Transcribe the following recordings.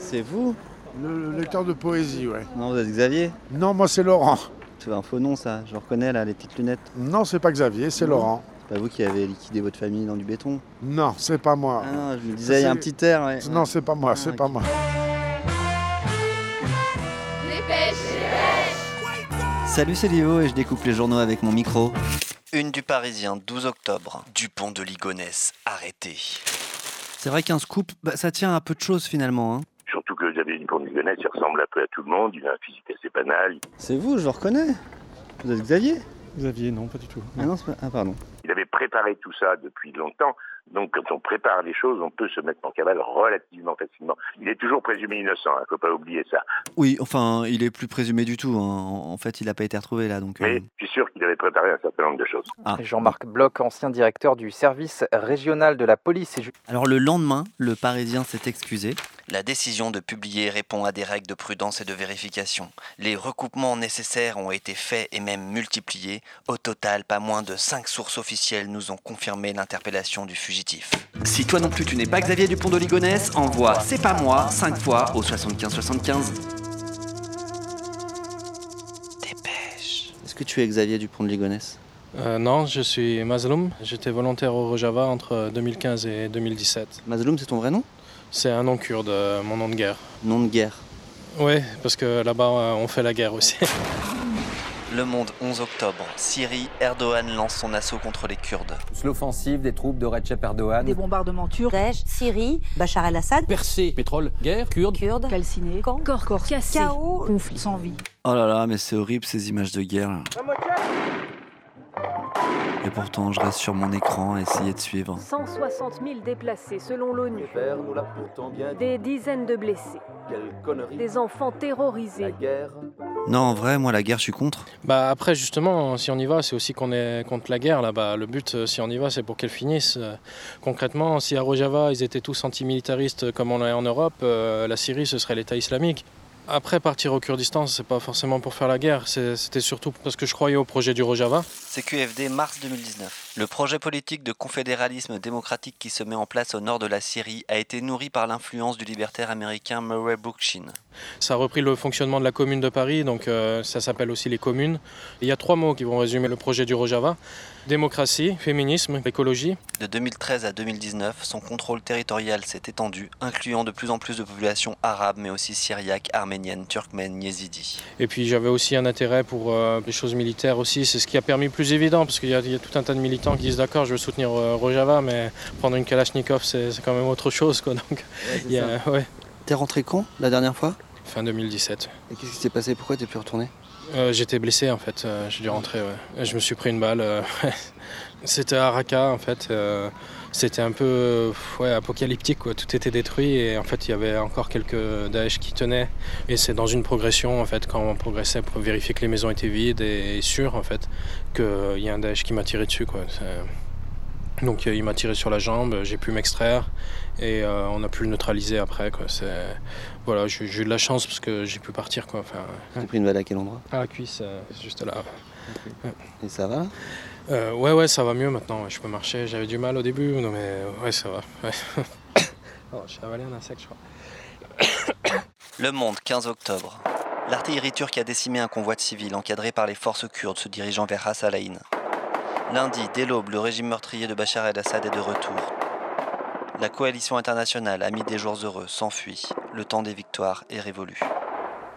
C'est vous Le, le lecteur de poésie, ouais. Non, vous êtes Xavier Non, moi c'est Laurent. C'est un faux nom ça, je le reconnais là, les petites lunettes. Non, c'est pas Xavier, c'est. Laurent. C'est pas vous qui avez liquidé votre famille dans du béton Non, c'est pas moi. Ah non, je me disais, il y a un c'est- petit air. ouais. Non, c'est pas moi, Ah, c'est pas moi. Salut, c'est Léo et je découpe les journaux avec mon micro. Une du Parisien, 12 octobre. Dupont de Ligonnès, arrêté. C'est vrai qu'un scoop, bah, ça tient à peu de choses finalement. Hein. Surtout que Xavier Dupont de Ligonnès, il ressemble un peu à tout le monde, il a un physique assez banal. C'est vous, je le reconnais. Vous êtes Xavier? Xavier, non, pas du tout. ah, non, c'est pas... ah, pardon. Il avait préparé tout ça depuis longtemps, donc quand on prépare les choses, on peut se mettre en cavale relativement facilement. Il est toujours présumé innocent, il ne faut pas oublier ça. Oui, enfin, il est plus présumé du tout. hein. En fait, il n'a pas été retrouvé là, donc. Mais euh, je suis sûr qu'il avait préparé un certain nombre de choses. Ah. Jean-Marc Bloch, ancien directeur du service régional de la police et Alors le lendemain, le Parisien s'est excusé. La décision de publier répond à des règles de prudence et de vérification. Les recoupements nécessaires ont été faits et même multipliés. Au total, pas moins de 5 sources officielles nous ont confirmé l'interpellation du fugitif. Si toi non plus tu n'es pas Xavier Dupont de Ligonnès, envoie C'est pas moi 5 fois au 75 75. Dépêche. Est-ce que tu es Xavier Dupont de Ligonnès Euh, non, je suis Mazloum. J'étais volontaire au Rojava entre 2015 et 2017. Mazloum, c'est ton vrai nom? C'est un nom kurde, euh, mon nom de guerre. Nom de guerre. Oui, parce que là-bas, euh, on fait la guerre aussi. Le Monde, 11 octobre. Syrie, Erdogan lance son assaut contre les Kurdes. L'offensive des troupes de Recep Erdogan. Des bombardements turcs, Daesh, Syrie, Bachar el-Assad, Percé, pétrole, guerre, kurde. Kurdes, calcinés, camps, corps, corps cassés, chaos. conflit sans vie. Oh là là, mais c'est horrible ces images de guerre. là. Et pourtant, je reste sur mon écran à essayer de suivre. 160 000 déplacés selon l'ONU, des dizaines de blessés, Quelle connerie. des enfants La terrorisés. guerre. Non, en vrai, moi, la guerre, je suis contre. bah après, justement, si on y va, c'est aussi qu'on est contre la guerre là-bas. Le but, euh, si on y va, c'est pour qu'elle finisse. Euh, Concrètement, si à Rojava, ils étaient tous antimilitaristes comme on est en Europe, euh, la Syrie, ce serait l'État islamique. Après, partir au Kurdistan, c'est pas forcément pour faire la guerre, c'est- c'était surtout parce que je croyais au projet du Rojava. CQFD, mars 2019. Le projet politique de confédéralisme démocratique qui se met en place au nord de la Syrie a été nourri par l'influence du libertaire américain Murray Bookchin. Ça a repris le fonctionnement de la commune de Paris, donc euh, ça s'appelle aussi les communes. Il y a trois mots qui vont résumer le projet du Rojava. Démocratie, féminisme, écologie. De 2013 à 2019, son contrôle territorial s'est étendu, incluant de plus en plus de populations arabes, mais aussi syriaques, arméniennes, turkmènes, yézidis. Et puis j'avais aussi un intérêt pour euh, les choses militaires aussi. C'est ce qui a permis plus évident, parce qu'il y a tout un tas de militants qui disent d'accord, je veux soutenir euh, Rojava, mais prendre une Kalachnikov, c'est quand même autre chose. Quoi. Donc, ouais, T'es rentré quand, la dernière fois? Fin 2017. Et qu'est-ce qui s'est passé? Pourquoi t'es plus retourné? Euh, J'étais blessé en fait, euh, j'ai dû rentrer. Je me suis pris une balle. euh, C'était à Raqqa en fait. C'était un peu ouais, apocalyptique, quoi. tout était détruit et en fait il y avait encore quelques Daesh qui tenaient. Et c'est dans une progression en fait, quand on progressait pour vérifier que les maisons étaient vides et, sûres en fait, qu'il y a un Daesh qui m'a tiré dessus. Quoi. Donc euh, il m'a tiré sur la jambe, j'ai pu m'extraire et euh, on a pu le neutraliser après. Quoi. Voilà, j'ai eu de la chance parce que j'ai pu partir. Quoi. Enfin, T'as pris une balle à quel endroit? à la cuisse, euh, juste là. Et ça va? Euh, ouais, ouais, ça va mieux maintenant. ouais, je peux marcher. J'avais du mal au début, non, mais ouais, ça va. ouais. oh, j'ai avalé un insecte, je crois. Le Monde, 15 octobre. L'artillerie turque a décimé un convoi de civils encadré par les forces kurdes se dirigeant vers Ras Al Ain. Lundi, dès l'aube, le régime meurtrier de Bachar el-Assad est de retour. La coalition internationale, amie des jours heureux, s'enfuit. Le temps des victoires est révolu.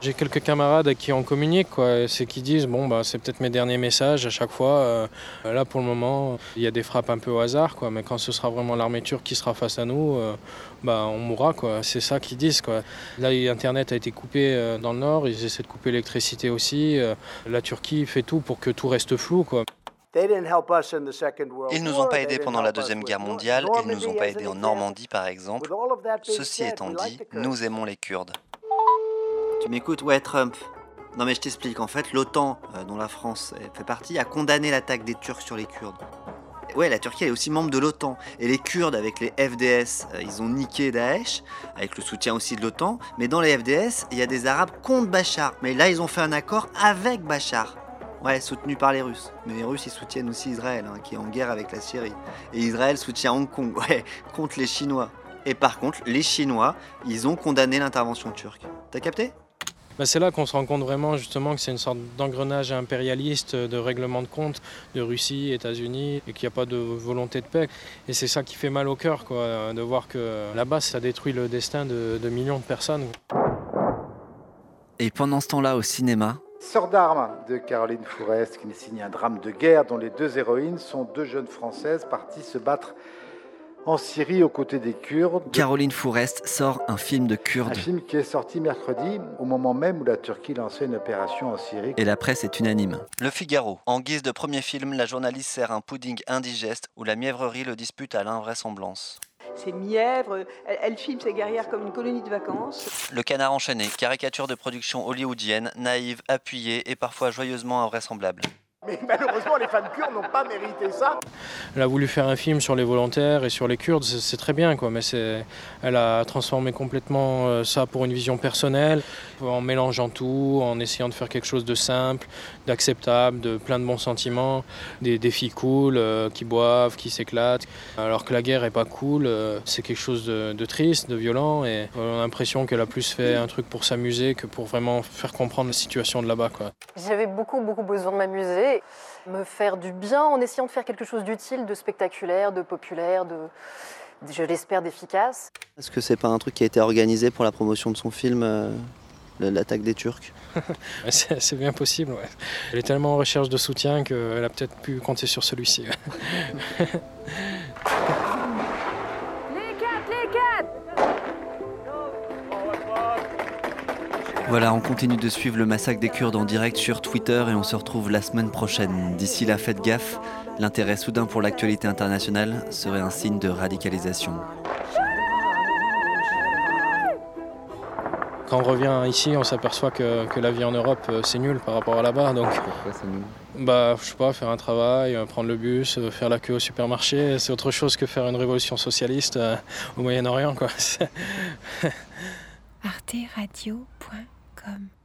J'ai quelques camarades à qui on communique, quoi. C'est qui disent bon, bah, c'est peut-être mes derniers messages à chaque fois. euh, là, pour le moment, il y a des frappes un peu au hasard, quoi. Mais quand ce sera vraiment l'armée turque qui sera face à nous, euh, bah, on mourra, quoi. C'est ça qu'ils disent, quoi. Là, Internet a été coupé euh, dans le nord. Ils essaient de couper l'électricité aussi. la Turquie fait tout pour que tout reste flou, quoi. Ils nous ont pas aidés pendant la Deuxième Guerre mondiale, ils nous ont pas aidés en Normandie par exemple. Ceci étant dit, nous aimons les Kurdes. Tu m'écoutes, ouais, Trump Non mais je t'explique, en fait, l'OTAN, euh, dont la France fait partie, a condamné l'attaque des Turcs sur les Kurdes. Ouais, la Turquie elle est aussi membre de l'OTAN. Et les Kurdes, avec les FDS, euh, ils ont niqué Daesh, avec le soutien aussi de l'OTAN. Mais dans les FDS, il y a des Arabes contre Bachar. Mais là, ils ont fait un accord avec Bachar. Ouais, soutenu par les Russes. Mais les Russes, ils soutiennent aussi Israël, hein, qui est en guerre avec la Syrie. Et Israël soutient Hong Kong, ouais, contre les Chinois. Et par contre, les Chinois, ils ont condamné l'intervention turque. T'as capté? Bah, c'est là qu'on se rend compte vraiment justement que c'est une sorte d'engrenage impérialiste, de règlement de compte de Russie, États-Unis, et qu'il n'y a pas de volonté de paix. Et c'est ça qui fait mal au cœur, quoi, de voir que là-bas, ça détruit le destin de, de millions de personnes. Et pendant ce temps-là, au cinéma, Sœur d'armes de Caroline Fourest qui nous signe un drame de guerre dont les deux héroïnes sont deux jeunes françaises parties se battre en Syrie aux côtés des Kurdes. Caroline Fourest sort un film de Kurdes. Un film qui est sorti mercredi, au moment même où la Turquie lançait une opération en Syrie. Et la presse est unanime. Le Figaro. En guise de premier film, la journaliste sert un pudding indigeste où la mièvrerie le dispute à l'invraisemblance. C'est mièvre, elle, elle, filme ses guerrières comme une colonie de vacances. Le canard enchaîné, caricature de production hollywoodienne, naïve, appuyée et parfois joyeusement invraisemblable. Mais malheureusement, les femmes kurdes n'ont pas mérité ça. Elle a voulu faire un film sur les volontaires et sur les Kurdes, c'est très bien, quoi. Mais elle a transformé complètement euh, ça pour une vision personnelle, en mélangeant tout, en essayant de faire quelque chose de simple, d'acceptable, de plein de bons sentiments, des, des filles cool euh, qui boivent, qui s'éclatent. Alors que la guerre est pas cool, euh, c'est quelque chose de, de, triste, de violent, et on a l'impression qu'elle a plus fait un truc pour s'amuser que pour vraiment faire comprendre la situation de là-bas, quoi. J'avais beaucoup, beaucoup besoin de m'amuser me faire du bien en essayant de faire quelque chose d'utile, de spectaculaire, de populaire, de, je l'espère, d'efficace. Est-ce que c'est pas un truc qui a été organisé pour la promotion de son film, euh, l'attaque des Turcs? C'est bien possible, ouais. Elle est tellement en recherche de soutien qu'elle a peut-être pu compter sur celui-ci. Voilà, on continue de suivre le massacre des Kurdes en direct sur Twitter et on se retrouve la semaine prochaine. D'ici là, faites gaffe, l'intérêt soudain pour l'actualité internationale serait un signe de radicalisation. Quand on revient ici, on s'aperçoit que, que, la vie en Europe, c'est nul par rapport à là-bas. Donc, Pourquoi c'est nul? bah, je sais pas, faire un travail, prendre le bus, faire la queue au supermarché, c'est autre chose que faire une révolution socialiste euh, au Moyen-Orient, quoi. welcome.